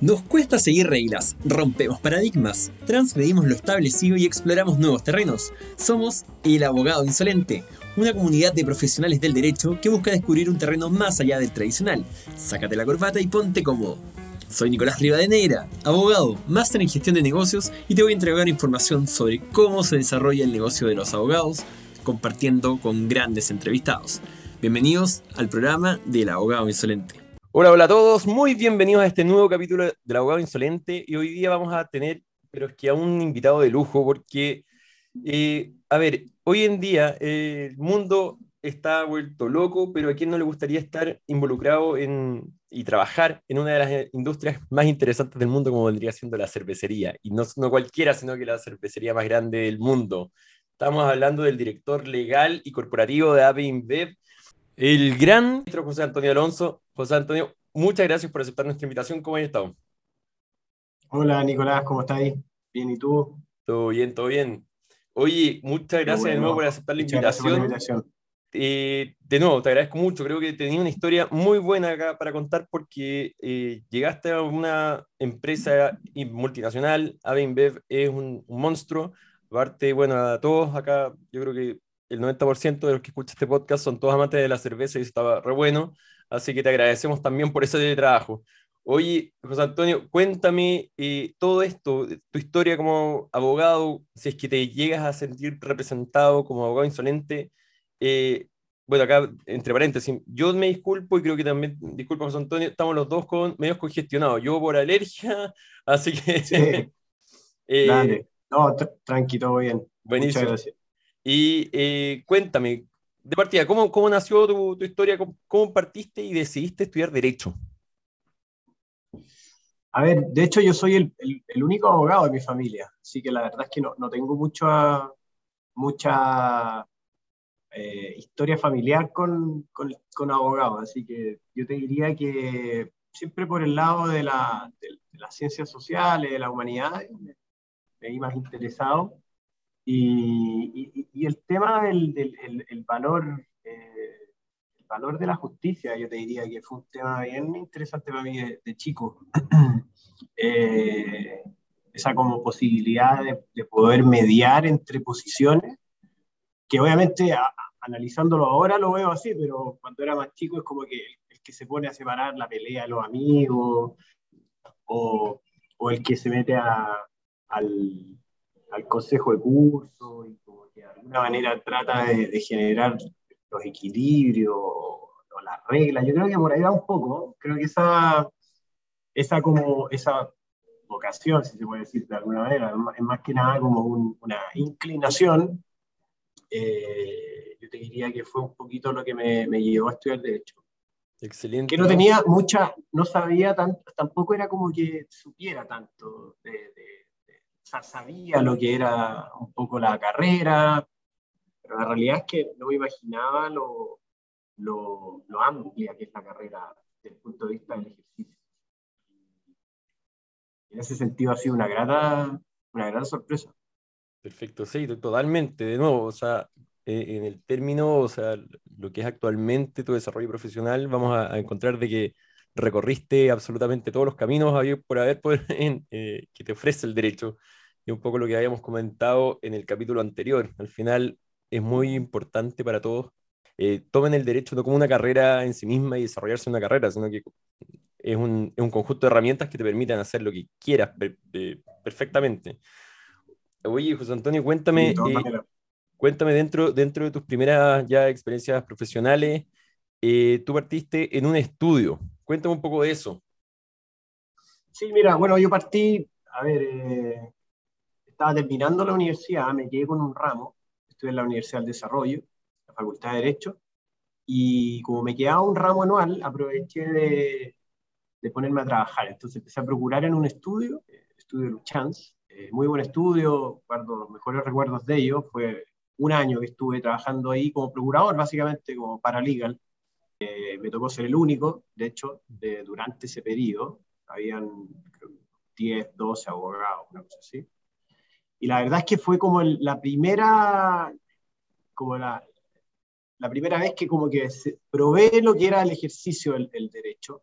Nos cuesta seguir reglas, rompemos paradigmas, transgredimos lo establecido y exploramos nuevos terrenos. Somos El Abogado Insolente, una comunidad de profesionales del derecho que busca descubrir un terreno más allá del tradicional. Sácate la corbata y ponte cómodo. Soy Nicolás Rivadeneira, abogado, máster en gestión de negocios y te voy a entregar información sobre cómo se desarrolla el negocio de los abogados, compartiendo con grandes entrevistados. Bienvenidos al programa del Abogado Insolente. Hola, hola a todos, muy bienvenidos a este nuevo capítulo del Abogado Insolente. Y hoy día vamos a tener, pero es que a un invitado de lujo porque, eh, a ver, hoy en día eh, el mundo está vuelto loco, pero a quién no le gustaría estar involucrado en, y trabajar en una de las industrias más interesantes del mundo como vendría siendo la cervecería, y no, no cualquiera, sino que la cervecería más grande del mundo. Estamos hablando del director legal y corporativo de AB InBev, el gran José Antonio Alonso. José Antonio, muchas gracias por aceptar nuestra invitación. ¿Cómo has estado? Hola Nicolás, ¿cómo estás? Bien, ¿y tú? Todo bien, todo bien. Oye, muchas gracias de nuevo por aceptar la invitación. Eh, de nuevo, te agradezco mucho. Creo que tenía una historia muy buena acá para contar porque eh, llegaste a una empresa multinacional. ABInBev es un, un monstruo. Aparte, bueno, a todos acá, yo creo que el 90% de los que escuchan este podcast son todos amantes de la cerveza y estaba re bueno, así que te agradecemos también por ese trabajo. Oye, José Antonio, cuéntame eh, todo esto, tu historia como abogado, si es que te llegas a sentir representado como abogado insolente. Eh, bueno, acá, entre paréntesis, yo me disculpo y creo que también, disculpa José Antonio, estamos los dos con medios congestionados. Yo por alergia, así que... Sí. eh, Dale. No, tranqui, todo bien. Buenísimo. Muchas gracias. Y eh, cuéntame, de partida, ¿cómo, cómo nació tu, tu historia? ¿Cómo, partiste y decidiste estudiar Derecho? A ver, de hecho yo soy el, el, el, único abogado de mi familia, así que la verdad es que no, no tengo mucha, mucha eh, historia familiar con, con, con, abogados, así que yo te diría que siempre por el lado de, la, de, de las ciencias sociales, de la humanidad, me, me vi más interesado. Y, el tema del, el, el valor, eh, el valor de la justicia, yo te diría que fue un tema bien interesante para mí de, chico. eh, esa como posibilidad de, de, poder mediar entre posiciones, que obviamente analizándolo ahora lo veo así, pero cuando era más chico es como que el, el que se pone a separar la pelea de los amigos, o, o el que se mete a, al al consejo de curso y como que de alguna manera trata de, de generar los equilibrios o, o, las reglas. Yo creo que por ahí va un poco, creo que esa, esa como esa vocación, si se puede decir de alguna manera, es más que nada como un, una inclinación. Eh, yo te diría que fue un poquito lo que me, me llevó a estudiar Derecho. Excelente. Que no tenía mucha, no sabía tanto, tampoco era como que supiera tanto de, de sea, sabía lo que era un poco la carrera, pero la realidad es que no imaginaba lo, lo, lo amplia que es la carrera desde el punto de vista del ejercicio. En ese sentido ha sido una grata, una gran sorpresa. Perfecto, sí, totalmente. De nuevo, o sea, en el término, o sea, lo que es actualmente tu desarrollo profesional, vamos a, a encontrar de que recorriste absolutamente todos los caminos por haber por, en, eh, que te ofrece el derecho y un poco lo que habíamos comentado en el capítulo anterior. Al final es muy importante para todos. Eh, tomen el derecho no como una carrera en sí misma y desarrollarse una carrera, sino que es un, es un conjunto de herramientas que te permiten hacer lo que quieras perfectamente. Oye, José Antonio, cuéntame, eh, cuéntame dentro, dentro de tus primeras ya experiencias profesionales, eh, tú partiste en un estudio. Cuéntame un poco de eso. Sí, mira, bueno, yo partí, a ver, eh, estaba terminando la universidad, me quedé con un ramo, estuve en la Universidad del Desarrollo, la Facultad de Derecho, y como me quedaba un ramo anual, aproveché de, de ponerme a trabajar. Entonces empecé a procurar en un estudio, estudio Luchans, eh, muy buen estudio, guardo los mejores recuerdos de ello, fue un año que estuve trabajando ahí como procurador, básicamente como paralegal, eh, me tocó ser el único, de hecho, de, durante ese periodo, habían creo, 10, 12 abogados, una cosa así. Y la verdad es que fue como la primera, como la, la primera vez que como que probé lo que era el ejercicio del, del derecho.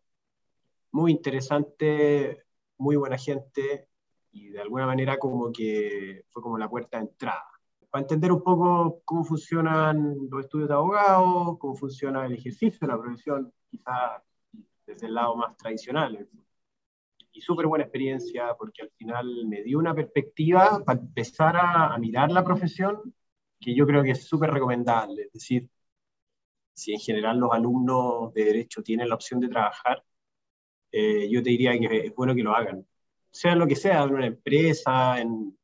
Muy interesante muy buena gente y de alguna manera como que fue como la puerta de entrada. Para entender un poco cómo funcionan los estudios de abogados, cómo funciona el ejercicio de la profesión, quizás desde el lado más tradicional. Y súper buena experiencia porque al final me dio una perspectiva para empezar a, a mirar la profesión que yo creo que es súper recomendable. Es decir, si en general los alumnos de derecho tienen la opción de trabajar, eh, yo te diría que es bueno que lo hagan. Sea lo que sea, en una empresa, en,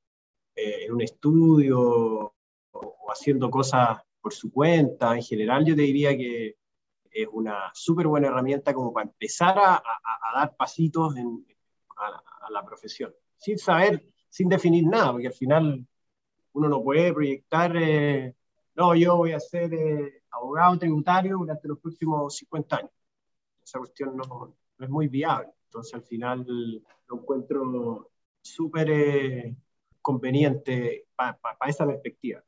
eh, en un estudio o, haciendo cosas por su cuenta, en general yo te diría que es una súper buena herramienta como para empezar a, a, dar pasitos en, a, la profesión, sin saber, sin definir nada, porque al final uno no puede proyectar, eh, no, yo voy a ser abogado tributario durante los próximos 50 años. Esa cuestión no, es muy viable. Entonces, al final lo encuentro súper eh, conveniente para esa perspectiva.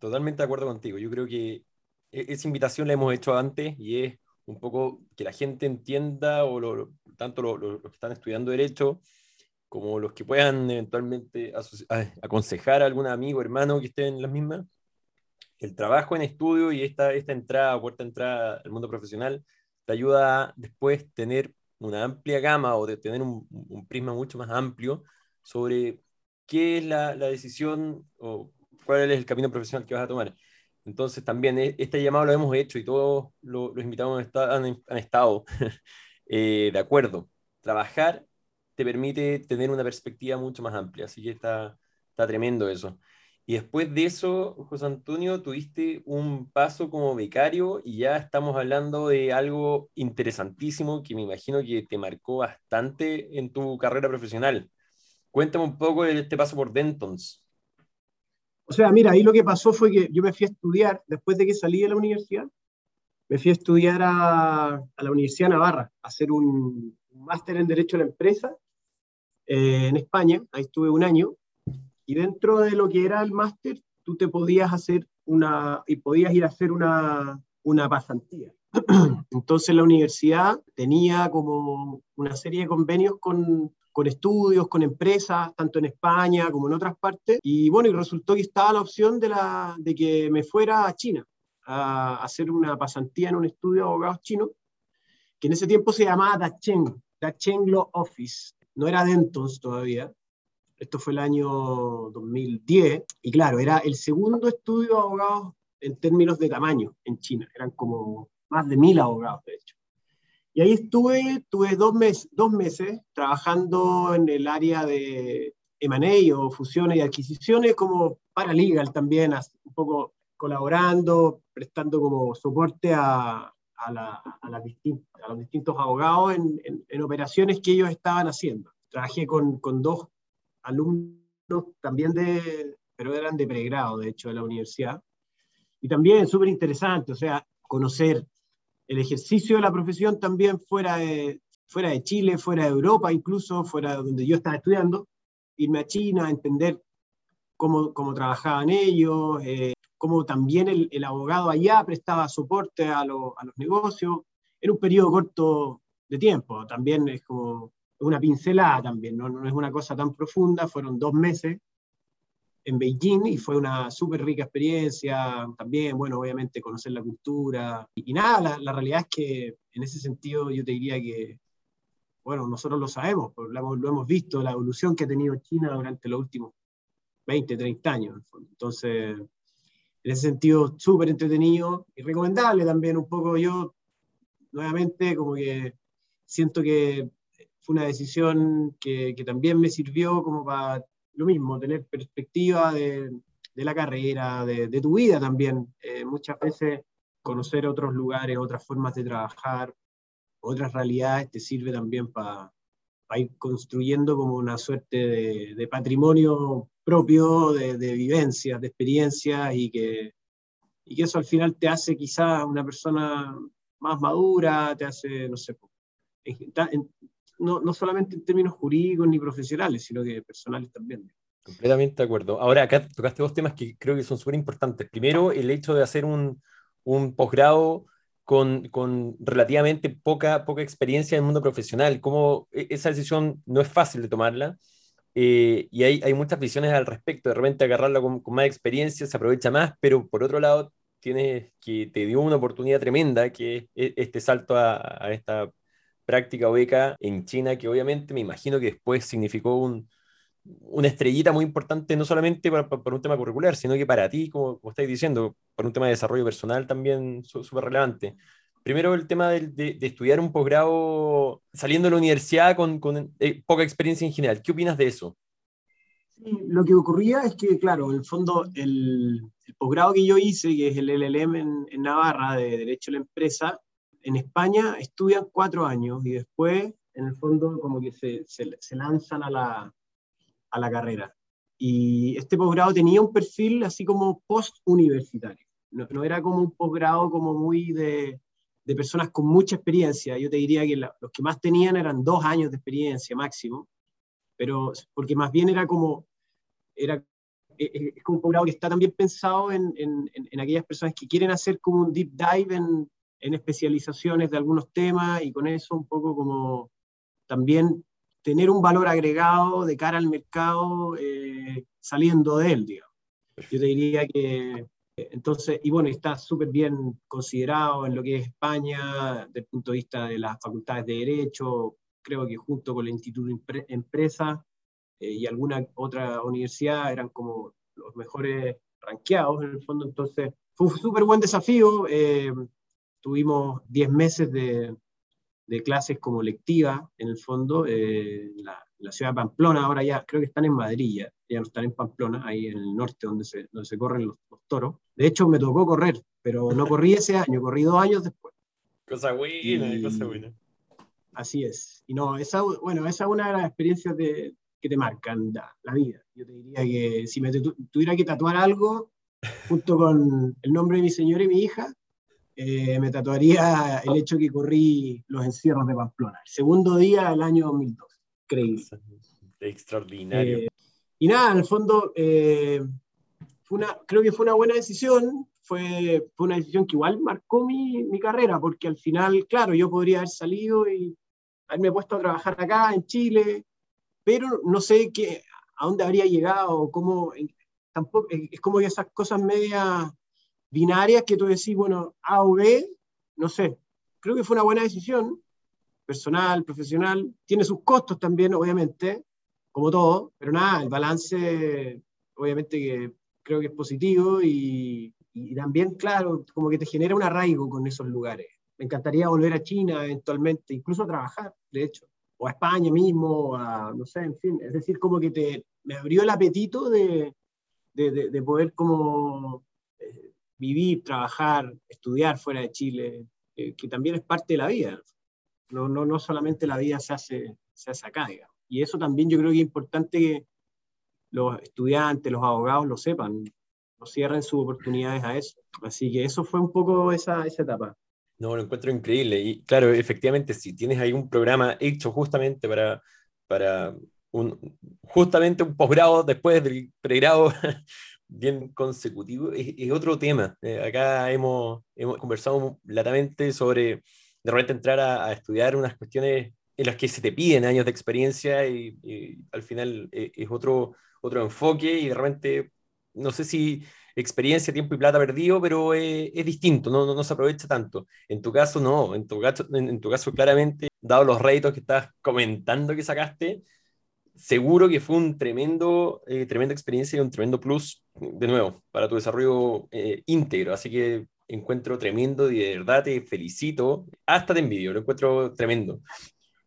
totalmente de acuerdo contigo. Yo creo que e-, esa invitación la hemos hecho antes y es un poco que la gente entienda, o tanto los que están estudiando Derecho, como los que puedan eventualmente aconsejar a algún amigo, hermano que esté en las mismas, el trabajo en estudio y esta, esta entrada, puerta entrada al mundo profesional, te ayuda a después tener una amplia gama o de tener un, un prisma mucho más amplio sobre qué es la, decisión o cuál es el camino profesional que vas a tomar. Entonces también e, este llamado lo hemos hecho y todos los, invitados han, han estado eh, de acuerdo. Trabajar te permite tener una perspectiva mucho más amplia, así que está, está tremendo eso. Y después de eso, José Antonio, tuviste un paso como becario y ya estamos hablando de algo interesantísimo que me imagino que te marcó bastante en tu carrera profesional. Cuéntame un poco de este paso por Dentons. O sea, mira, ahí lo que pasó fue que yo me fui a estudiar, después de que salí de la universidad, me fui a estudiar a, la Universidad Navarra, a hacer un, máster en Derecho a la Empresa eh, en España. Ahí estuve un año y dentro de lo que era el máster, tú te podías hacer una, y podías ir a hacer una, una pasantía. Entonces la universidad tenía como una serie de convenios con, con estudios, con empresas, tanto en España como en otras partes. Y bueno, y resultó que estaba la opción de, la, de que me fuera a China a hacer una pasantía en un estudio de abogados chinos, que en ese tiempo se llamaba Dacheng, Dacheng Law Office. No era Dentons todavía, esto fue el año 2010, y claro, era el segundo estudio de abogados en términos de tamaño en China, eran como más de mil abogados. Y ahí estuve, tuve dos, meses, dos meses trabajando en el área de M&A o fusiones y adquisiciones como paralegal también, un poco colaborando, prestando como soporte a, a, la, a, los distintos abogados en, en, operaciones que ellos estaban haciendo. Trabajé con, con dos alumnos también de, pero eran de pregrado, de hecho, de la universidad. Y también súper interesante, o sea, conocer el ejercicio de la profesión también fuera de, fuera de Chile, fuera de Europa, incluso fuera de donde yo estaba estudiando, irme a China, entender cómo, cómo trabajaban ellos, eh, cómo también el, abogado allá prestaba soporte a, a los negocios, en un periodo corto de tiempo. También es como una pincelada también, ¿no? no es una cosa tan profunda, fueron dos meses en Beijing y fue una súper rica experiencia, también, bueno, obviamente conocer la cultura y, nada, la, la, realidad es que en ese sentido yo te diría que, bueno, nosotros lo sabemos, lo, lo hemos visto, la evolución que ha tenido China durante los últimos 20, 30 años. Entonces, en ese sentido, súper entretenido y recomendable también un poco yo, nuevamente, como que siento que fue una decisión que, que, también me sirvió como para lo mismo, tener perspectiva de, de la carrera, de, de, tu vida también. Eh, muchas veces conocer otros lugares, otras formas de trabajar, otras realidades te sirve también para ir construyendo como una suerte de, de patrimonio propio, de, de vivencias, de experiencias y que, y que eso al final te hace quizá una persona más madura, te hace, no sé, no, no solamente en términos jurídicos ni profesionales, sino que personales también. Completamente de acuerdo. Ahora, acá tocaste dos temas que creo que son súper importantes. Primero, el hecho de hacer un, un posgrado con, con, relativamente poca, poca experiencia en el mundo profesional. ¿Cómo e, esa decisión no es fácil de tomarla? Eh, y hay, hay, muchas visiones al respecto. De repente agarrarla con, con, más experiencia se aprovecha más, pero por otro lado tienes que te dio una oportunidad tremenda, que es este salto a, a esta práctica beca en China, que obviamente me imagino que después significó un, una estrellita muy importante, no solamente para, un tema curricular, sino que para ti, como, como estáis diciendo, para un tema de desarrollo personal también súper relevante. Primero, el tema de, estudiar un posgrado saliendo de la universidad con, eh, poca experiencia en general. ¿Qué opinas de eso? Lo que ocurría es que, claro, en el fondo, el, el posgrado que yo hice, que es el LLM en, en Navarra de Derecho a la Empresa, en España estudian cuatro años y después, en el fondo, como que se, se, se lanzan a la, a la carrera. Y este posgrado tenía un perfil así como post-universitario. No, no, era como un posgrado como muy de, de, personas con mucha experiencia. Yo te diría que la, los que más tenían eran dos años de experiencia máximo, pero porque más bien era como, era, es, e, es como un posgrado que está también pensado en, en, en, aquellas personas que quieren hacer como un deep dive en, en especializaciones de algunos temas y con eso un poco como también tener un valor agregado de cara al mercado eh, saliendo de él, digamos. Yo te diría que, entonces, y bueno, está súper bien considerado en lo que es España, desde el punto de vista de las facultades de Derecho, creo que junto con el Instituto Empresa eh, y alguna otra universidad eran como los mejores ranqueados en el fondo, entonces fue un súper buen desafío. Eh, tuvimos 10 meses de, de clases como lectiva, en el fondo, eh, la, la, ciudad de Pamplona, ahora ya creo que están en Madrid, ya, ya, no están en Pamplona, ahí en el norte donde se, donde se corren los, los, toros. De hecho, me tocó correr, pero no corrí ese año, corrí dos años después. Cosa buena, y, cosa buena. Así es. Y no, esa, bueno, esa es una de las experiencias de, que te marcan la, la, vida. Yo te diría que si me tuviera que tatuar algo, junto con el nombre de mi señora y mi hija, eh, me tatuaría el hecho que corrí los encierros de Pamplona, el segundo día del año 2002. Increíble. Extraordinario. Eh, y nada, en el fondo, eh, fue una, creo que fue una buena decisión. Fue, fue una decisión que igual marcó mi, mi, carrera, porque al final, claro, yo podría haber salido y haberme puesto a trabajar acá en Chile, pero no sé qué, a dónde habría llegado, cómo, tampoco, es como que esas cosas medias binarias que tú decís, bueno, A o B, no sé. Creo que fue una buena decisión, personal, profesional. Tiene sus costos también, obviamente, como todo, pero nada, el balance, obviamente que creo que es positivo y, y también, claro, como que te genera un arraigo con esos lugares. Me encantaría volver a China eventualmente, incluso a trabajar, de hecho, o a España mismo, a, no sé, en fin, es decir, como que te, me abrió el apetito de, de, de, de poder como vivir, trabajar, estudiar fuera de Chile, eh, que también es parte de la vida. No, no, no solamente la vida se hace, se hace acá, digamos. Y eso también yo creo que es importante que los estudiantes, los abogados lo sepan, no cierren sus oportunidades a eso. Así que eso fue un poco esa, esa etapa. No, lo encuentro increíble. Y claro, efectivamente, si tienes ahí un programa hecho justamente para, para un, justamente un posgrado después del pregrado bien consecutivo, es, es otro tema. Eh, acá hemos, hemos conversado latamente sobre de repente entrar a, a, estudiar unas cuestiones en las que se te piden años de experiencia y, y al final eh, es otro, otro enfoque y de repente, no sé si experiencia, tiempo y plata perdido, pero es, es distinto, no, no, no, se aprovecha tanto. En tu caso, no, en tu caso, en, en tu caso claramente, dado los réditos que estás comentando que sacaste, seguro que fue un tremendo, eh, tremenda experiencia y un tremendo plus, de nuevo, para tu desarrollo eh, íntegro. Así que encuentro tremendo y de verdad te felicito. Hasta te envidio, lo encuentro tremendo.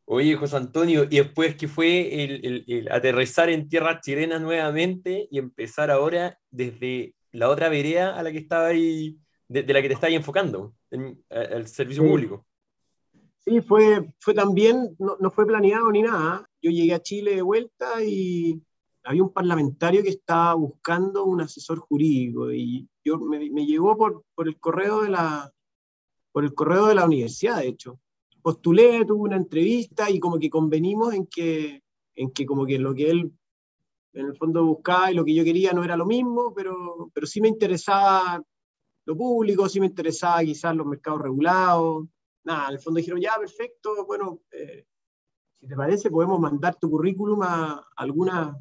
Oye, José Antonio, y después que fue el, el, el aterrizar en tierra chilena nuevamente y empezar ahora desde la otra vereda a la que estaba ahí, de, de la que te estás enfocando, en, al servicio sí. público. Sí, fue, fue también, no, no, fue planeado ni nada. Yo llegué a Chile de vuelta y había un parlamentario que estaba buscando un asesor jurídico y yo me, me llegó por, por, el correo de la, por el correo de la universidad, de hecho. Postulé, tuve una entrevista y como que convenimos en que, en que como que lo que él en el fondo buscaba y lo que yo quería no era lo mismo, pero, pero sí me interesaba lo público, sí me interesaba quizás los mercados regulados. Nada, en el fondo dijeron, ya, perfecto, bueno, eh, si te parece, podemos mandar tu currículum a algunas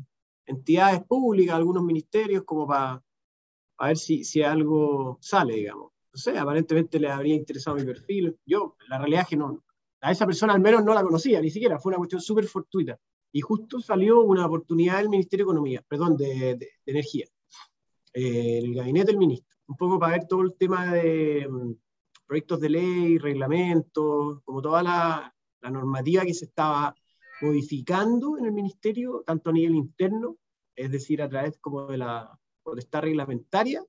entidades públicas, a algunos ministerios, como para ver si, si algo sale, digamos. No sé, aparentemente les habría interesado mi perfil. Yo, la realidad es que no, a esa persona al menos no la conocía, ni siquiera, fue una cuestión súper fortuita. Y justo salió una oportunidad del Ministerio de Economía, perdón, de, Energía, eh, el gabinete del ministro, un poco para ver todo el tema de mm, proyectos de ley, reglamentos, como toda la, la normativa que se estaba modificando en el ministerio, tanto a nivel interno, es decir, a través como de la potestad reglamentaria,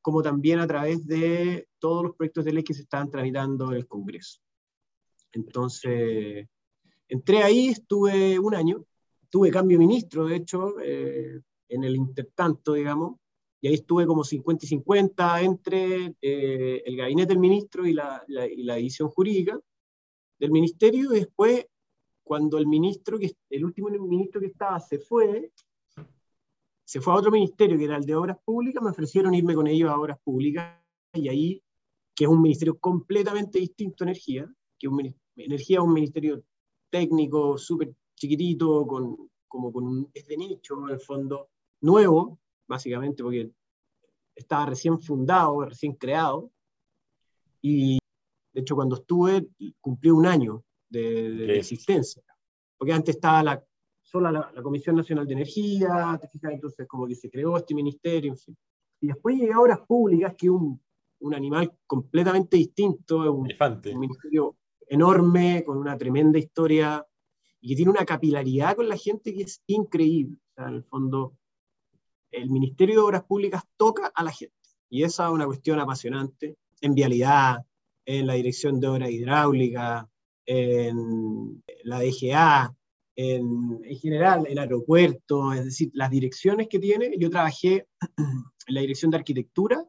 como también a través de todos los proyectos de ley que se estaban tramitando en el Congreso. Entonces, entré ahí, estuve un año, tuve cambio de ministro, de hecho, eh, en el intertanto, digamos, y ahí estuve como 50 y 50 entre eh, el gabinete del ministro y la, y la división jurídica del ministerio, y después, cuando el ministro, que, el último ministro que estaba se fue, se fue a otro ministerio, que era el de Obras Públicas, me ofrecieron irme con ellos a Obras Públicas, y ahí, que es un ministerio completamente distinto a Energía, que un, Energía es un ministerio técnico, súper chiquitito, con, como con un, es de nicho, en el fondo, nuevo, básicamente, porque estaba recién fundado, recién creado, y de hecho cuando estuve cumplí un año de, existencia, porque antes estaba la, sola la, Comisión Nacional de Energía, te fijas, entonces como que se creó este ministerio, en fin. Y después llegué a Obras Públicas, que es un, un animal completamente distinto, un, un ministerio enorme, con una tremenda historia y que tiene una capilaridad con la gente que es increíble. O sea, en el fondo, el Ministerio de Obras Públicas toca a la gente y esa es una cuestión apasionante en vialidad, en la Dirección de Obras Hidráulicas, en la DGA, en, en, general en aeropuertos, es decir, las direcciones que tiene. Yo trabajé en la Dirección de Arquitectura,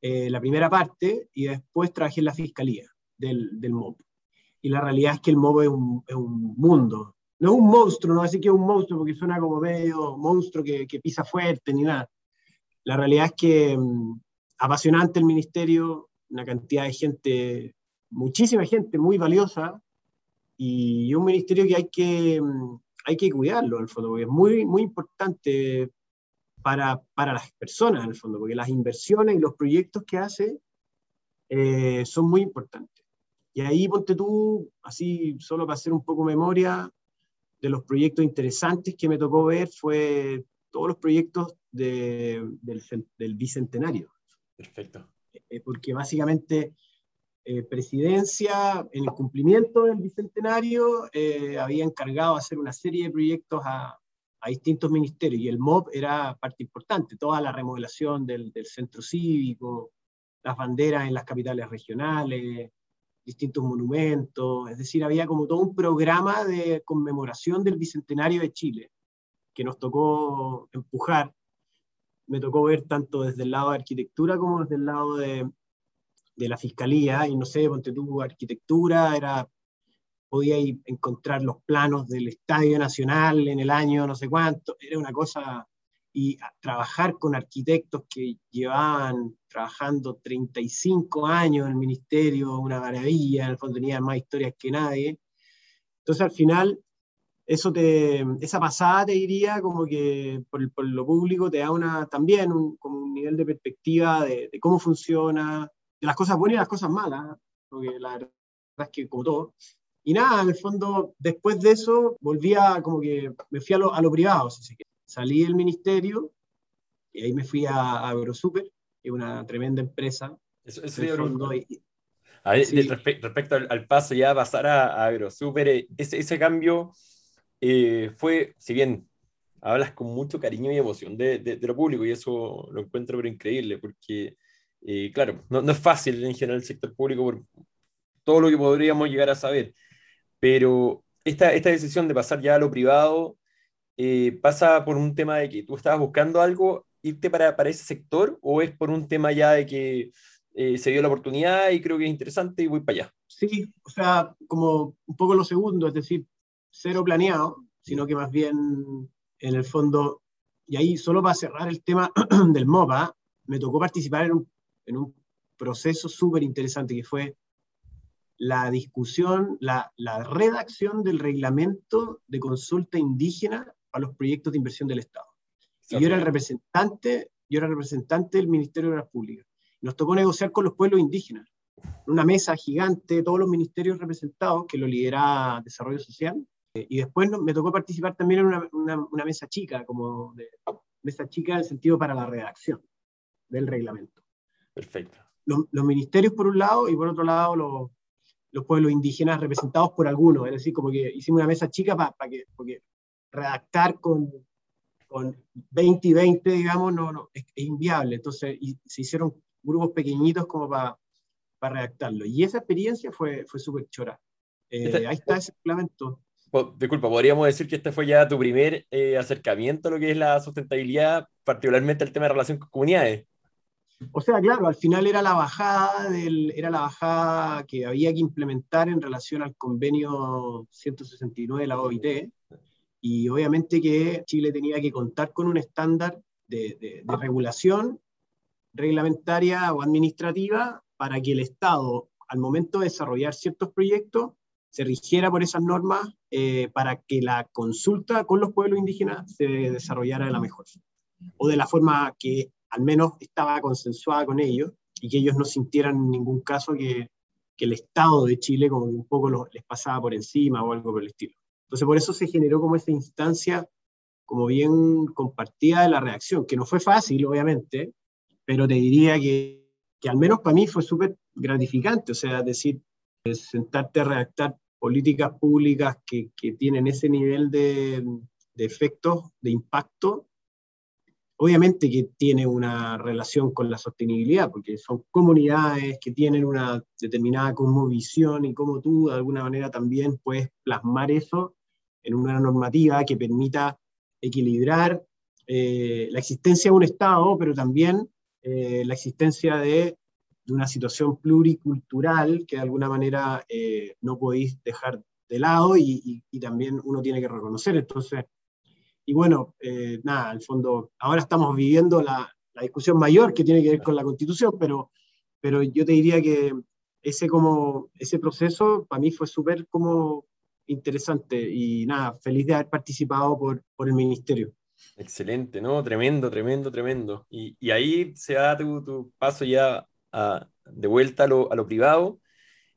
eh, la primera parte, y después trabajé en la Fiscalía del, del MOB. Y la realidad es que el MOB es un, es un mundo. No es un monstruo, no así que es un monstruo porque suena como medio monstruo que, que pisa fuerte ni nada. La realidad es que mm, apasionante el ministerio, una cantidad de gente, muchísima gente muy valiosa, y un ministerio que hay que, mm, hay que cuidarlo, en el fondo, porque es muy, muy importante para, para las personas, en el fondo, porque las inversiones y los proyectos que hace eh, son muy importantes. Y ahí ponte tú, así solo para hacer un poco memoria, de los proyectos interesantes que me tocó ver fue todos los proyectos de, del, del, bicentenario. Perfecto. Eh, porque básicamente eh, presidencia, en el cumplimiento del bicentenario, eh, había encargado hacer una serie de proyectos a, a, distintos ministerios y el MOB era parte importante, toda la remodelación del, del centro cívico, las banderas en las capitales regionales, distintos monumentos, es decir, había como todo un programa de conmemoración del Bicentenario de Chile, que nos tocó empujar. Me tocó ver tanto desde el lado de arquitectura como desde el lado de, de la fiscalía, y no sé, ponte tú, arquitectura, era, podía encontrar los planos del Estadio Nacional en el año no sé cuánto, era una cosa y trabajar con arquitectos que llevaban trabajando 35 años en el ministerio, una maravilla, en el fondo tenían más historias que nadie. Entonces al final, eso te, esa pasada te diría como que por, por lo público te da una, también un, como un nivel de perspectiva de, de, cómo funciona, de las cosas buenas y las cosas malas, porque la verdad es que como todo. Y nada, en el fondo, después de eso, volví a, como que me fui a lo, a lo privado, si se quiere salí del ministerio y ahí me fui a, AgroSuper, que es una tremenda empresa. Eso, a ver, respecto al, paso ya a pasar a, AgroSuper, eh, ese, ese cambio eh, fue, si bien hablas con mucho cariño y emoción de, de, lo público, y eso lo encuentro pero increíble, porque, eh, claro, no, no, es fácil en general el sector público por todo lo que podríamos llegar a saber, pero esta, esta decisión de pasar ya a lo privado eh, pasa por un tema de que tú estabas buscando algo, irte para, para ese sector, o es por un tema ya de que eh, se dio la oportunidad y creo que es interesante y voy para allá? Sí, o sea, como un poco lo segundo, es decir, cero planeado, sino que más bien en el fondo, y ahí solo para cerrar el tema del MOPA, me tocó participar en un, en un proceso súper interesante que fue la discusión, la, la, redacción del reglamento de consulta indígena a los proyectos de inversión del Estado. Y yo era el representante, yo era el representante del Ministerio de Obras Públicas. Nos tocó negociar con los pueblos indígenas. Una mesa gigante, todos los ministerios representados, que lo lidera Desarrollo Social. Y después me tocó participar también en una, una, mesa chica, como de, mesa chica en el sentido para la redacción del reglamento. Perfecto. Los, los ministerios por un lado y por otro lado los, los pueblos indígenas representados por algunos, es decir, como que hicimos una mesa chica para que, porque redactar con, con 20 y 20, digamos, no, no es, inviable, entonces y se hicieron grupos pequeñitos como para para redactarlo. Y esa experiencia fue, fue súper chora. Eh, ahí está ese reglamento. Disculpa, podríamos decir que este fue ya tu primer eh, acercamiento a lo que es la sustentabilidad, particularmente el tema de relación con comunidades. O sea, claro, al final era la bajada del, era la bajada que había que implementar en relación al convenio 169 de la OIT, y obviamente que Chile tenía que contar con un estándar de, de, regulación reglamentaria o administrativa para que el Estado, al momento de desarrollar ciertos proyectos, se rigiera por esas normas eh, para que la consulta con los pueblos indígenas se desarrollara de la mejor o de la forma que al menos estaba consensuada con ellos y que ellos no sintieran en ningún caso que, que el Estado de Chile como un poco les pasaba por encima o algo por el estilo. Entonces por eso se generó como esa instancia como bien compartida de la reacción, que no fue fácil, obviamente, pero te diría que, que al menos para mí fue súper gratificante, o sea, decir, sentarte a redactar políticas públicas que, que tienen ese nivel de, de efectos, de impacto, obviamente que tiene una relación con la sostenibilidad, porque son comunidades que tienen una determinada cosmovisión y cómo tú de alguna manera también puedes plasmar eso en una normativa que permita equilibrar eh, la existencia de un Estado, pero también eh, la existencia de, de, una situación pluricultural que de alguna manera eh, no podéis dejar de lado y, también uno tiene que reconocer. Entonces, y bueno, eh, nada, al fondo, ahora estamos viviendo la, la, discusión mayor que tiene que ver con la constitución, pero, pero yo te diría que ese, como, ese proceso para mí fue súper como interesante y nada, feliz de haber participado por, por el ministerio. Excelente, ¿no? Tremendo, tremendo, tremendo. Y, y ahí se da tu, tu paso ya de vuelta a lo, privado.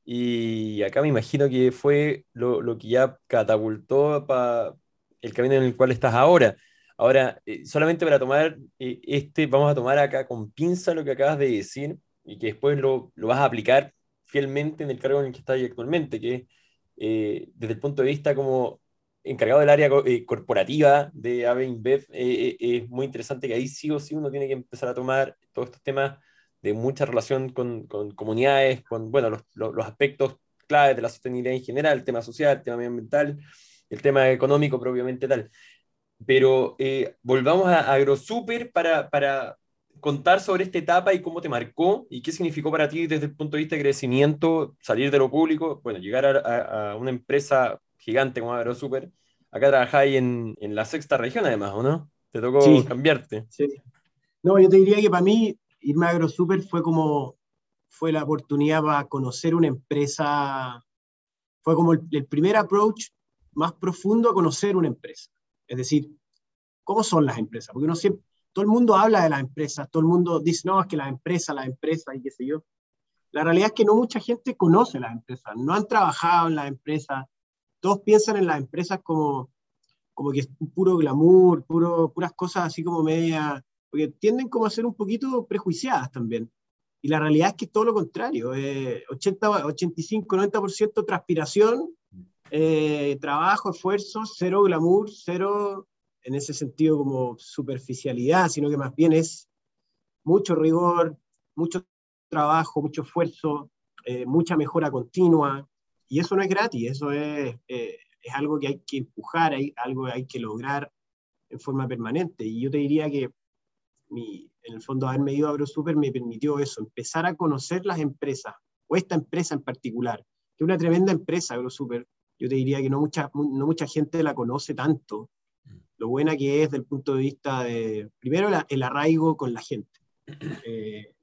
Y acá me imagino que fue lo, que ya catapultó para el camino en el cual estás ahora. Ahora, eh, solamente para tomar eh, este, vamos a tomar acá con pinza lo que acabas de decir y que después lo, lo vas a aplicar fielmente en el cargo en el que estás actualmente, que eh, desde el punto de vista como encargado del área corporativa de AVE InBev, es muy interesante que ahí sí o sí uno tiene que empezar a tomar todos estos temas de mucha relación con, con comunidades, con bueno, los, los, los aspectos claves de la sostenibilidad en general, el tema social, el tema medioambiental, el tema económico propiamente tal. Pero eh, volvamos a AgroSuper para, para contar sobre esta etapa y cómo te marcó y qué significó para ti desde el punto de vista de crecimiento, salir de lo público, bueno, llegar a, a una empresa gigante como AgroSuper. Acá trabajáis en, en, la sexta región además, ¿o no? Te tocó sí, cambiarte. Sí. No, yo te diría que para mí irme a AgroSuper fue como fue la oportunidad para conocer una empresa, fue como el, primer approach más profundo a conocer una empresa. Es decir, ¿cómo son las empresas? Porque uno siempre, todo el mundo habla de las empresas, todo el mundo dice, no, es que las empresas, las empresas y qué sé yo. La realidad es que no mucha gente conoce las empresas, no han trabajado en las empresas, todos piensan en las empresas como, como que es puro glamour, puro, puras cosas así como media, porque tienden como a ser un poquito prejuiciadas también. Y la realidad es que es todo lo contrario, eh, 80, 85, 90% transpiración eh, trabajo, esfuerzo, cero glamour, cero en ese sentido como superficialidad, sino que más bien es mucho rigor, mucho trabajo, mucho esfuerzo, eh, mucha mejora continua, y eso no es gratis, eso es, eh, es algo que hay que empujar, hay, algo que hay que lograr en forma permanente. Y yo te diría que en el fondo haberme ido a AgroSuper me permitió eso, empezar a conocer las empresas, o esta empresa en particular, que es una tremenda empresa AgroSuper, yo te diría que no mucha, no mucha gente la conoce tanto, lo buena que es desde el punto de vista de, primero, el arraigo con la gente. Eh,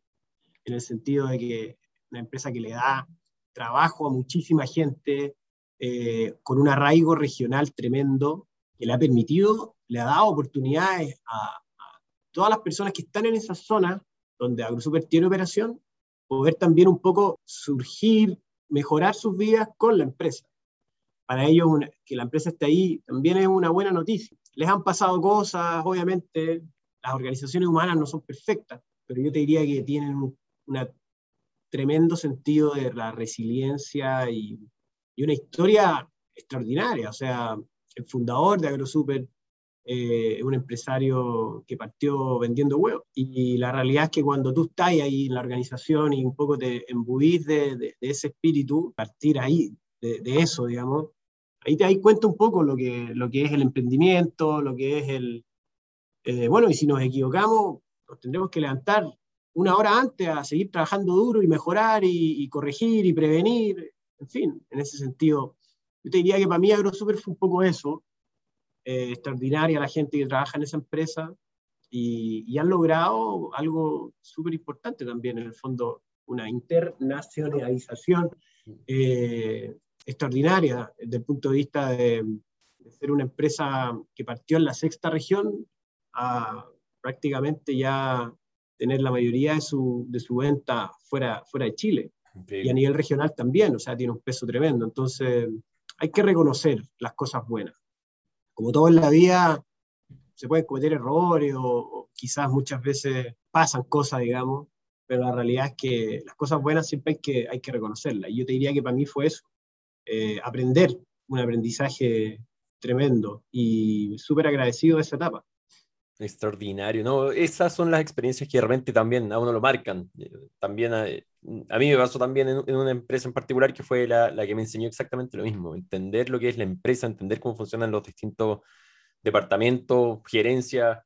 en el sentido de que una empresa que le da trabajo a muchísima gente, eh, con un arraigo regional tremendo, que le ha permitido, le ha dado oportunidades a, todas las personas que están en esa zona donde AgroSuper tiene operación, poder también un poco surgir, mejorar sus vidas con la empresa. Para ellos, que la empresa esté ahí también es una buena noticia. Les han pasado cosas, obviamente, las organizaciones humanas no son perfectas, pero yo te diría que tienen un tremendo sentido de la resiliencia y, y una historia extraordinaria. O sea, el fundador de AgroSuper eh, un empresario que partió vendiendo huevos. Y, la realidad es que cuando tú estás ahí en la organización y un poco te embuís de, de, ese espíritu, partir ahí, de, de, eso, digamos, ahí te das cuenta un poco lo que, lo que es el emprendimiento, lo que es el... Eh, bueno, y si nos equivocamos, nos tendremos que levantar una hora antes a seguir trabajando duro y mejorar y, y corregir y prevenir. En fin, en ese sentido, yo te diría que para mí AgroSuper fue un poco eso, eh, extraordinaria la gente que trabaja en esa empresa y, han logrado algo súper importante también, en el fondo, una internacionalización eh, extraordinaria desde el punto de vista de, ser una empresa que partió en la sexta región a prácticamente ya tener la mayoría de su, de su venta fuera, fuera de Chile. Y a nivel regional también, o sea, tiene un peso tremendo. Entonces, hay que reconocer las cosas buenas como todo en la vida, se pueden cometer errores o, quizás muchas veces pasan cosas, digamos, pero la realidad es que las cosas buenas siempre hay que, hay que reconocerlas. Y yo te diría que para mí fue eso, eh, aprender, un aprendizaje tremendo y súper agradecido de esa etapa. Extraordinario, ¿no? Esas son las experiencias que realmente también a uno lo marcan. También a, a mí me pasó también en, una empresa en particular que fue la, la, que me enseñó exactamente lo mismo, entender lo que es la empresa, entender cómo funcionan los distintos departamentos, gerencia,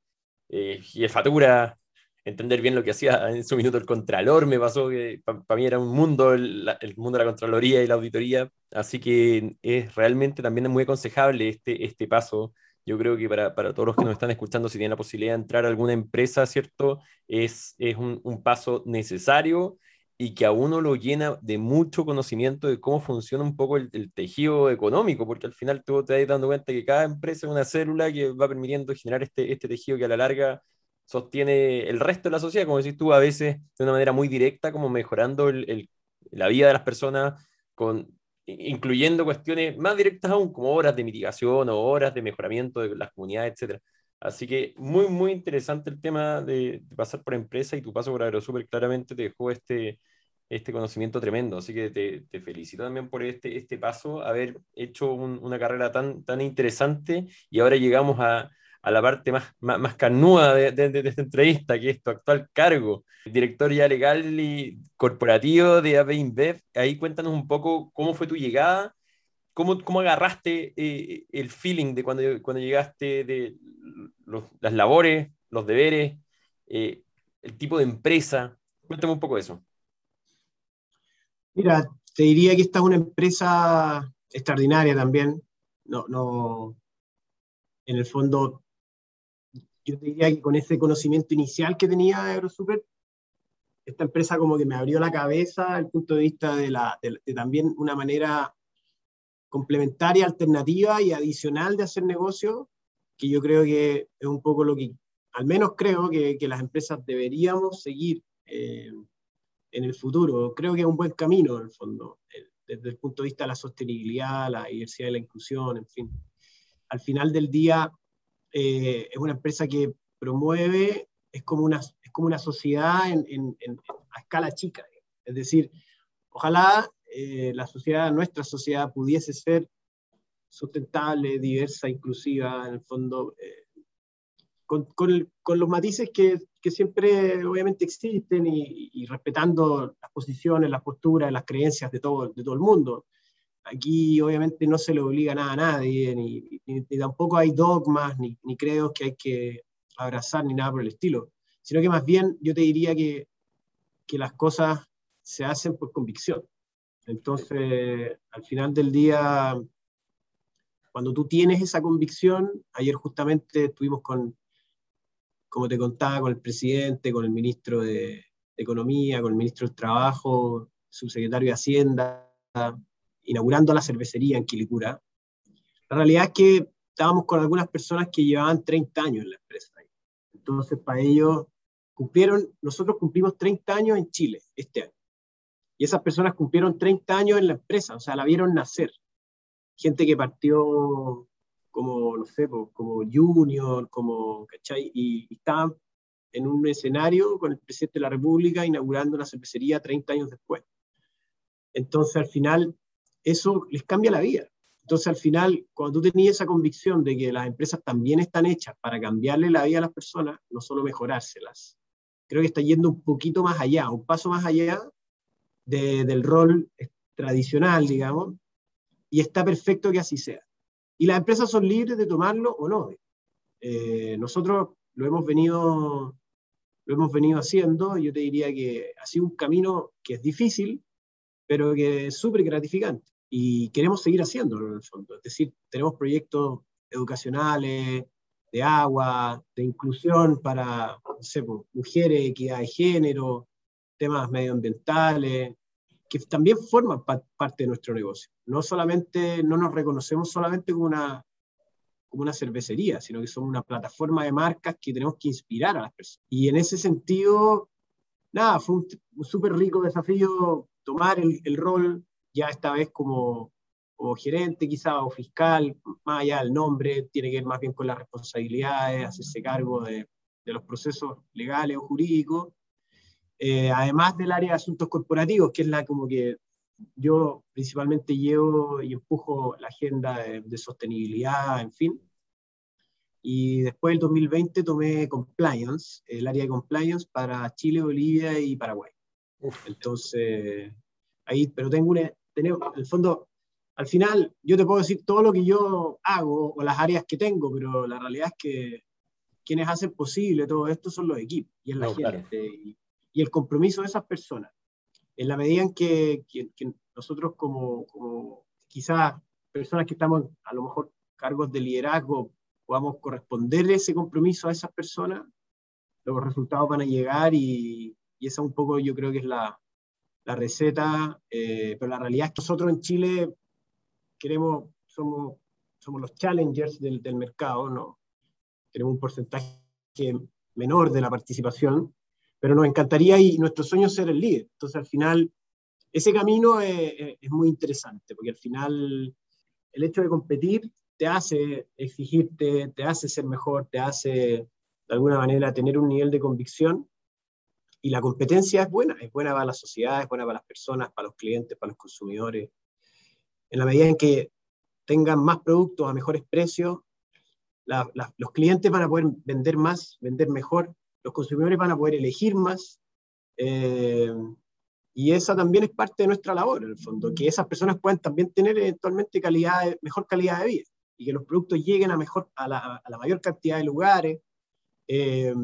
eh, jefatura, entender bien lo que hacía en su minuto el contralor, me pasó que para mí era un mundo, el, el, mundo de la contraloría y la auditoría, así que es realmente también muy aconsejable este, este paso yo creo que para, para, todos los que nos están escuchando, si tienen la posibilidad de entrar a alguna empresa, ¿cierto? Es, es un, un, paso necesario y que a uno lo llena de mucho conocimiento de cómo funciona un poco el, el, tejido económico, porque al final tú te vas dando cuenta que cada empresa es una célula que va permitiendo generar este, este tejido que a la larga sostiene el resto de la sociedad, como decís tú, a veces de una manera muy directa, como mejorando el, el, la vida de las personas con incluyendo cuestiones más directas aún, como horas de mitigación o horas de mejoramiento de las comunidades, etc. Así que muy, muy interesante el tema de, pasar por empresa y tu paso por AgroSuper claramente te dejó este, este conocimiento tremendo. Así que te, te felicito también por este, este paso, haber hecho una carrera tan, tan interesante y ahora llegamos a, a la parte más, más, más canuda de, de, esta entrevista, que es tu actual cargo, director ya legal y corporativo de AB InBev. Ahí cuéntanos un poco cómo fue tu llegada, cómo, cómo agarraste eh, el feeling de cuando, cuando llegaste, de las labores, los deberes, eh, el tipo de empresa. Cuéntame un poco de eso. Mira, te diría que esta es una empresa extraordinaria también. No, no, en el fondo yo diría que con ese conocimiento inicial que tenía de AgroSuper, esta empresa como que me abrió la cabeza desde el punto de vista de, la, de, también una manera complementaria, alternativa y adicional de hacer negocio, que yo creo que es un poco lo que, al menos creo que, que las empresas deberíamos seguir eh, en el futuro. Creo que es un buen camino, en el fondo, desde el punto de vista de la sostenibilidad, la diversidad y la inclusión, en fin. Al final del día, eh, es una empresa que promueve, es como una, es como una sociedad en, en, a escala chica. Es decir, ojalá eh, la sociedad, nuestra sociedad pudiese ser sustentable, diversa, inclusiva, en el fondo, eh, con, con, con, los matices que, que, siempre obviamente existen y, y, respetando las posiciones, las posturas, las creencias de todo, de todo el mundo. Aquí obviamente no se le obliga nada a nadie, ni, tampoco hay dogmas, ni, ni credos que hay que abrazar, ni nada por el estilo, sino que más bien yo te diría que, que las cosas se hacen por convicción. Entonces, al final del día, cuando tú tienes esa convicción, ayer justamente estuvimos con, como te contaba, con el presidente, con el ministro de, de Economía, con el ministro del Trabajo, subsecretario de Hacienda, inaugurando la cervecería en Quilicura. La realidad es que estábamos con algunas personas que llevaban 30 años en la empresa. Entonces, para ellos, cumplieron, nosotros cumplimos 30 años en Chile este año. Y esas personas cumplieron 30 años en la empresa, o sea, la vieron nacer. Gente que partió como, no sé, como junior, como, ¿cachai? Y, y estaban en un escenario con el presidente de la República inaugurando una cervecería 30 años después. Entonces, al final, eso les cambia la vida. Entonces, al final, cuando tú tenías esa convicción de que las empresas también están hechas para cambiarle la vida a las personas, no solo mejorárselas, creo que está yendo un poquito más allá, un paso más allá del rol tradicional, digamos, y está perfecto que así sea. Y las empresas son libres de tomarlo o no. Eh, nosotros lo hemos venido lo hemos venido haciendo, yo te diría que ha sido un camino que es difícil, pero que es súper gratificante y queremos seguir haciéndolo en el fondo. Es decir, tenemos proyectos educacionales, de agua, de inclusión para no sé, mujeres, equidad de género, temas medioambientales, que también forman parte de nuestro negocio. No solamente, no nos reconocemos solamente como una, como una cervecería, sino que somos una plataforma de marcas que tenemos que inspirar a las personas. Y en ese sentido, nada, fue un, súper rico desafío tomar el, el rol ya esta vez como, como gerente quizá o fiscal, más allá del nombre, tiene que ver más bien con las responsabilidades, hacerse cargo de, de los procesos legales o jurídicos, eh, además del área de asuntos corporativos, que es la como que yo principalmente llevo y empujo la agenda de, sostenibilidad, en fin. Y después del 2020 tomé compliance, el área de compliance para Chile, Bolivia y Paraguay. Entonces, ahí, pero tengo una, tenemos, en el fondo, al final yo te puedo decir todo lo que yo hago o las áreas que tengo, pero la realidad es que quienes hacen posible todo esto son los equipos y es la gente y, el compromiso de esas personas. En la medida en que, nosotros como, como quizás personas que estamos a lo mejor cargos de liderazgo podamos corresponder ese compromiso a esas personas, los resultados van a llegar y, y esa un poco yo creo que es la, la receta, eh, pero la realidad es que nosotros en Chile queremos, somos, somos los challengers del, del mercado, ¿no? Tenemos un porcentaje menor de la participación, pero nos encantaría y nuestro sueño es ser el líder. Entonces, al final, ese camino es, es, muy interesante, porque al final el hecho de competir te hace exigirte, te hace ser mejor, te hace de alguna manera tener un nivel de convicción y la competencia es buena, es buena para la sociedad, es buena para las personas, para los clientes, para los consumidores. En la medida en que tengan más productos a mejores precios, los clientes van a poder vender más, vender mejor, los consumidores van a poder elegir más. Eh, y esa también es parte de nuestra labor, en el fondo, que esas personas puedan también tener eventualmente calidad, mejor calidad de vida y que los productos lleguen a, mejor, a, la, mayor cantidad de lugares. Eh,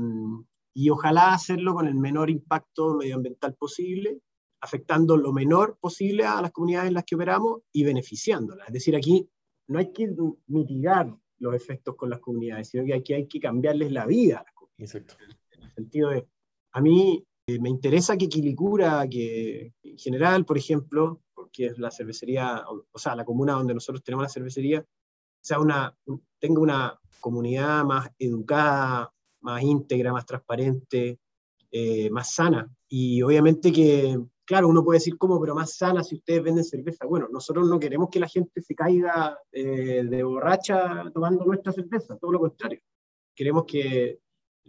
y ojalá hacerlo con el menor impacto medioambiental posible, afectando lo menor posible a las comunidades en las que operamos y beneficiándolas. Es decir, aquí no hay que mitigar los efectos con las comunidades, sino que aquí hay que cambiarles la vida a las comunidades. Exacto. En el sentido de, a mí eh, me interesa que Quilicura, que en general, por ejemplo, porque es la cervecería, o, sea, la comuna donde nosotros tenemos la cervecería, sea una, tenga una comunidad más educada, más íntegra, más transparente, eh, más sana. Y obviamente que, claro, uno puede decir cómo, pero más sana si ustedes venden cerveza. Bueno, nosotros no queremos que la gente se caiga eh, de borracha tomando nuestra cerveza, todo lo contrario. Queremos que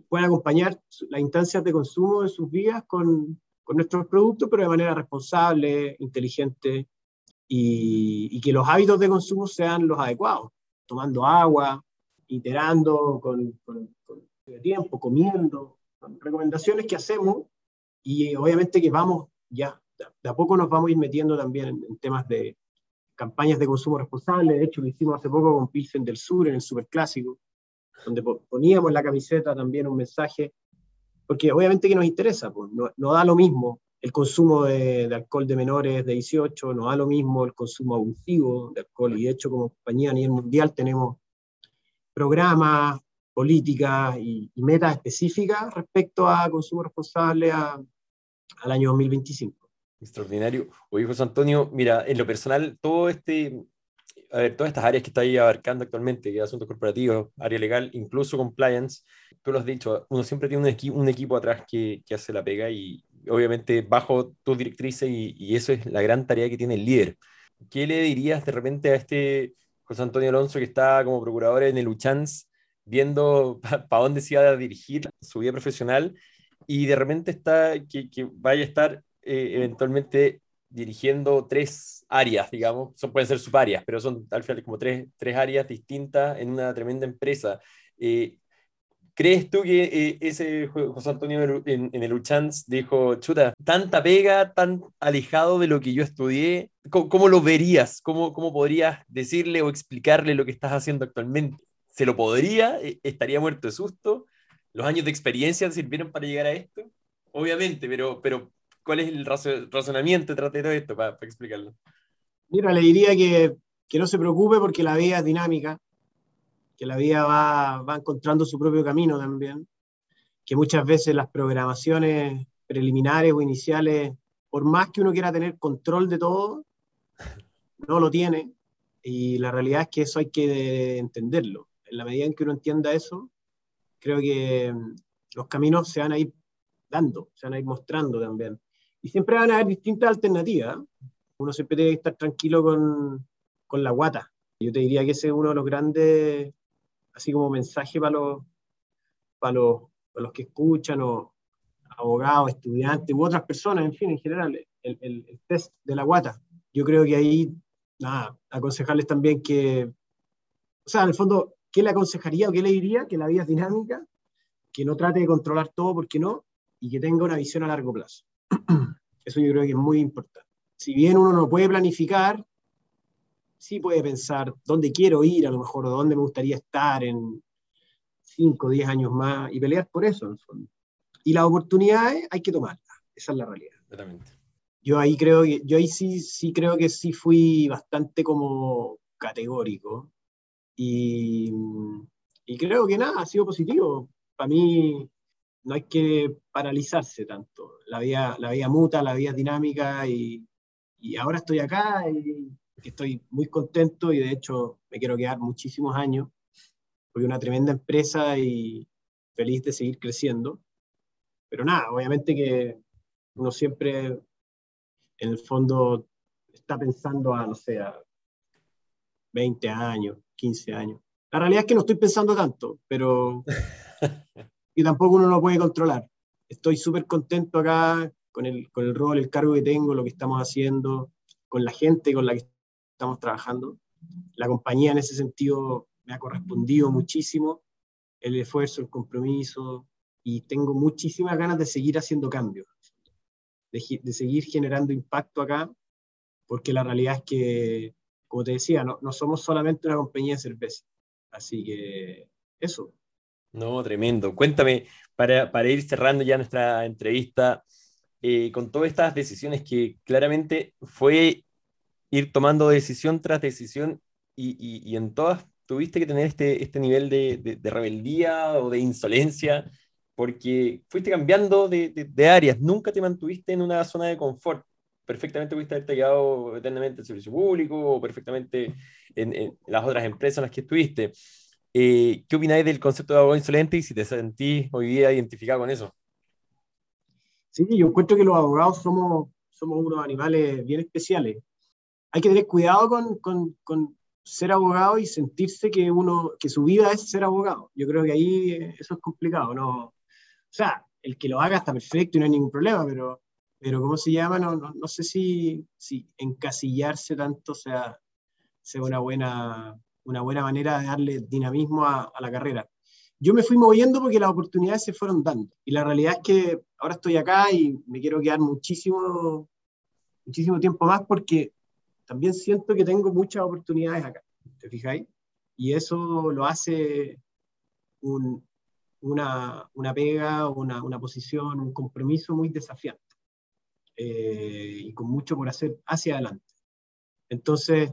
puedan acompañar las instancias de consumo de sus vidas con, con nuestros productos, pero de manera responsable, inteligente, y, y, que los hábitos de consumo sean los adecuados, tomando agua, iterando con, con, de tiempo, comiendo, recomendaciones que hacemos y obviamente que vamos ya, de a poco nos vamos a ir metiendo también en, temas de campañas de consumo responsable, de hecho lo hicimos hace poco con Pilsen del Sur en el Superclásico, donde poníamos en la camiseta también un mensaje, porque obviamente que nos interesa, pues, no, da lo mismo el consumo de, de, alcohol de menores de 18, no da lo mismo el consumo abusivo de alcohol, y de hecho como compañía a nivel mundial tenemos programas, políticas y, metas específicas respecto a consumo responsable, a, al año 2025. Extraordinario. Oye, José Antonio, mira, en lo personal, todo este, a ver, todas estas áreas que está ahí abarcando actualmente, que asuntos corporativos, área legal, incluso compliance, tú lo has dicho, uno siempre tiene un, equipo, un equipo atrás que, que, hace la pega y obviamente bajo tus directrices y, y, eso es la gran tarea que tiene el líder. ¿Qué le dirías de repente a este José Antonio Alonso que está como procurador en el UCHANS viendo para dónde se iba a dirigir su vida profesional y de repente está que, que vaya a estar eh, eventualmente dirigiendo tres áreas, digamos, son, pueden ser subáreas, pero son al final como tres, tres áreas distintas en una tremenda empresa. Eh, ¿Crees tú que eh, ese José Antonio en, en el UCHANS dijo, chuta, tanta pega, tan alejado de lo que yo estudié, ¿cómo, lo verías? ¿Cómo, ¿Cómo podrías decirle o explicarle lo que estás haciendo actualmente? ¿Se lo podría? ¿Estaría muerto de susto? ¿Los años de experiencia sirvieron para llegar a esto? Obviamente, pero, pero ¿cuál es el razonamiento detrás de todo esto para, para explicarlo? Mira, le diría que, que no se preocupe porque la vida es dinámica que la vida va, va encontrando su propio camino también, que muchas veces las programaciones preliminares o iniciales, por más que uno quiera tener control de todo, no lo tiene. Y la realidad es que eso hay que entenderlo. En la medida en que uno entienda eso, creo que mm, los caminos se van a ir dando, se van a ir mostrando también. Y siempre van a haber distintas alternativas. Uno siempre tiene que estar tranquilo con, con la guata. Yo te diría que ese es uno de los grandes así como mensaje para los, para los, los que escuchan, o abogados, estudiantes u otras personas, en fin, en general, el, el, test de la guata. Yo creo que ahí, nada, aconsejarles también que, o sea, en el fondo, ¿qué le aconsejaría o qué le diría? Que la vida es dinámica, que no trate de controlar todo porque no, y que tenga una visión a largo plazo. Eso yo creo que es muy importante. Si bien uno no puede planificar, sí puede pensar dónde quiero ir, a lo mejor, o dónde me gustaría estar en 5 o 10 años más y pelear por eso, en el fondo. Y las oportunidades hay que tomarlas, esa es la realidad. Yo ahí creo que, yo ahí sí, sí creo que sí fui bastante como categórico y, y creo que nada, ha sido positivo. Para mí no hay que paralizarse tanto. La vida, la vida muta, la vida dinámica y, y ahora estoy acá y estoy muy contento y de hecho me quiero quedar muchísimos años, porque una tremenda empresa y feliz de seguir creciendo. Pero nada, obviamente que uno siempre en el fondo está pensando a, no sé, a 20 años, 15 años. La realidad es que no estoy pensando tanto, pero y tampoco uno lo puede controlar. Estoy súper contento acá con el, con el rol, el cargo que tengo, lo que estamos haciendo, con la gente con la que estamos trabajando. La compañía en ese sentido me ha correspondido muchísimo el esfuerzo, el compromiso y tengo muchísimas ganas de seguir haciendo cambios, de, de seguir generando impacto acá, porque la realidad es que, como te decía, no, no somos solamente una compañía de cerveza. Así que eso. No, tremendo. Cuéntame, para, para ir cerrando ya nuestra entrevista, eh, con todas estas decisiones que claramente fue ir tomando decisión tras decisión y, y, en todas tuviste que tener este, este nivel de, de, rebeldía o de insolencia porque fuiste cambiando de, de, áreas, nunca te mantuviste en una zona de confort. Perfectamente pudiste haberte quedado eternamente en el servicio público o perfectamente en, las otras empresas en las que estuviste. Eh, ¿Qué opináis del concepto de abogado insolente y si te sentís hoy día identificado con eso? Sí, yo encuentro que los abogados somos, somos unos animales bien especiales hay que tener cuidado con, con, con, ser abogado y sentirse que uno, que su vida es ser abogado. Yo creo que ahí eso es complicado, ¿no? O sea, el que lo haga está perfecto y no hay ningún problema, pero, pero ¿cómo se llama? No, no, no sé si, si encasillarse tanto sea, sea una, buena, una buena manera de darle dinamismo a, la carrera. Yo me fui moviendo porque las oportunidades se fueron dando. Y la realidad es que ahora estoy acá y me quiero quedar muchísimo, muchísimo tiempo más porque también siento que tengo muchas oportunidades acá, ¿te fijáis? Y eso lo hace una, una, pega, una, una, posición, un compromiso muy desafiante eh, y con mucho por hacer hacia adelante. Entonces,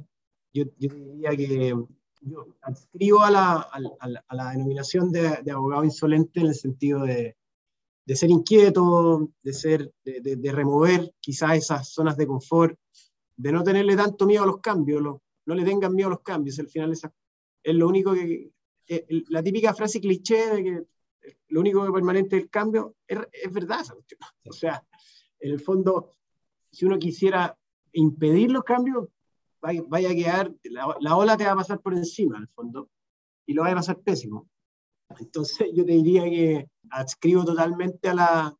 yo, yo diría que yo adscribo a la, a, la, a la denominación de, de, abogado insolente en el sentido de, de ser inquieto, de, ser, de, de, remover quizás esas zonas de confort, de no tenerle tanto miedo a los cambios, no le tengan miedo a los cambios, al final esa, es lo único que, eh, la típica frase cliché de que lo único que permanente es el cambio, es, es verdad O sea, en el fondo, si uno quisiera impedir los cambios, vaya, a quedar, la, ola te va a pasar por encima, en el fondo, y lo va a pasar pésimo. Entonces, yo te diría que adscribo totalmente a, la,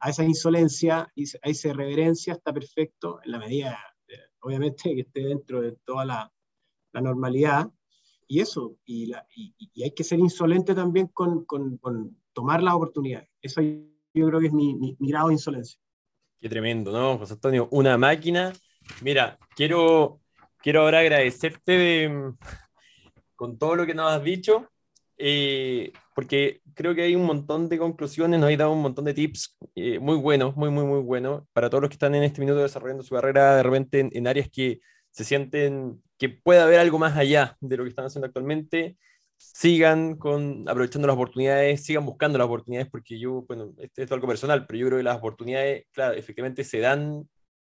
a esa insolencia, a esa reverencia, está perfecto, en la medida, obviamente, que esté dentro de toda la, la normalidad. Y eso, y, la, y, y, hay que ser insolente también con, con, con, tomar las oportunidades. Eso yo creo que es mi, mi, mi grado de insolencia. Qué tremendo, ¿no, José Antonio? Una máquina. Mira, quiero quiero ahora agradecerte mm, con todo lo que nos has dicho, eh, porque creo que hay un montón de conclusiones, nos has dado un montón de tips eh, muy buenos, muy, muy, muy buenos, para todos los que están en este minuto desarrollando su carrera de repente en, áreas que se sienten que puede haber algo más allá de lo que están haciendo actualmente. Sigan con, aprovechando las oportunidades, sigan buscando las oportunidades, porque yo, bueno, esto es algo personal, pero yo creo que las oportunidades, claro, efectivamente se dan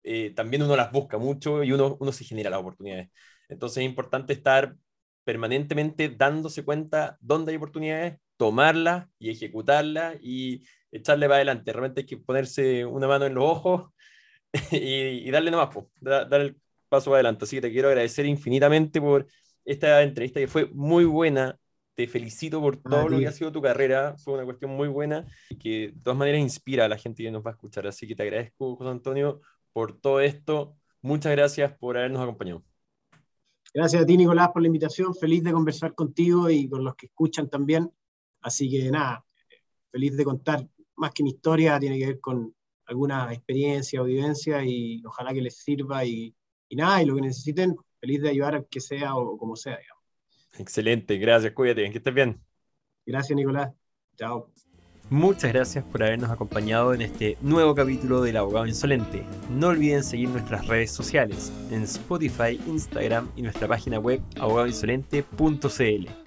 eh, también uno las busca mucho y uno, uno se genera las oportunidades. Entonces es importante estar permanentemente dándose cuenta dónde hay oportunidades, tomarlas y ejecutarlas y echarle para adelante. Realmente hay que ponerse una mano en los ojos y, darle nomás, dar, el paso adelante. Así que te quiero agradecer infinitamente por esta entrevista que fue muy buena. Te felicito por todo lo que ha sido tu carrera. Fue una cuestión muy buena y que de todas maneras inspira a la gente que nos va a escuchar. Así que te agradezco, José Antonio, por todo esto. Muchas gracias por habernos acompañado. Gracias a ti, Nicolás, por la invitación. Feliz de conversar contigo y con los que escuchan también. Así que nada, feliz de contar más que mi historia, tiene que ver con alguna experiencia o vivencia y ojalá que les sirva y, y nada, y lo que necesiten, feliz de ayudar a que sea o como sea. Digamos. Excelente, gracias, cuídate, que estés bien. Gracias, Nicolás. Chao. Muchas gracias por habernos acompañado en este nuevo capítulo del Abogado Insolente. No olviden seguir nuestras redes sociales en Spotify, Instagram y nuestra página web abogadoinsolente.cl.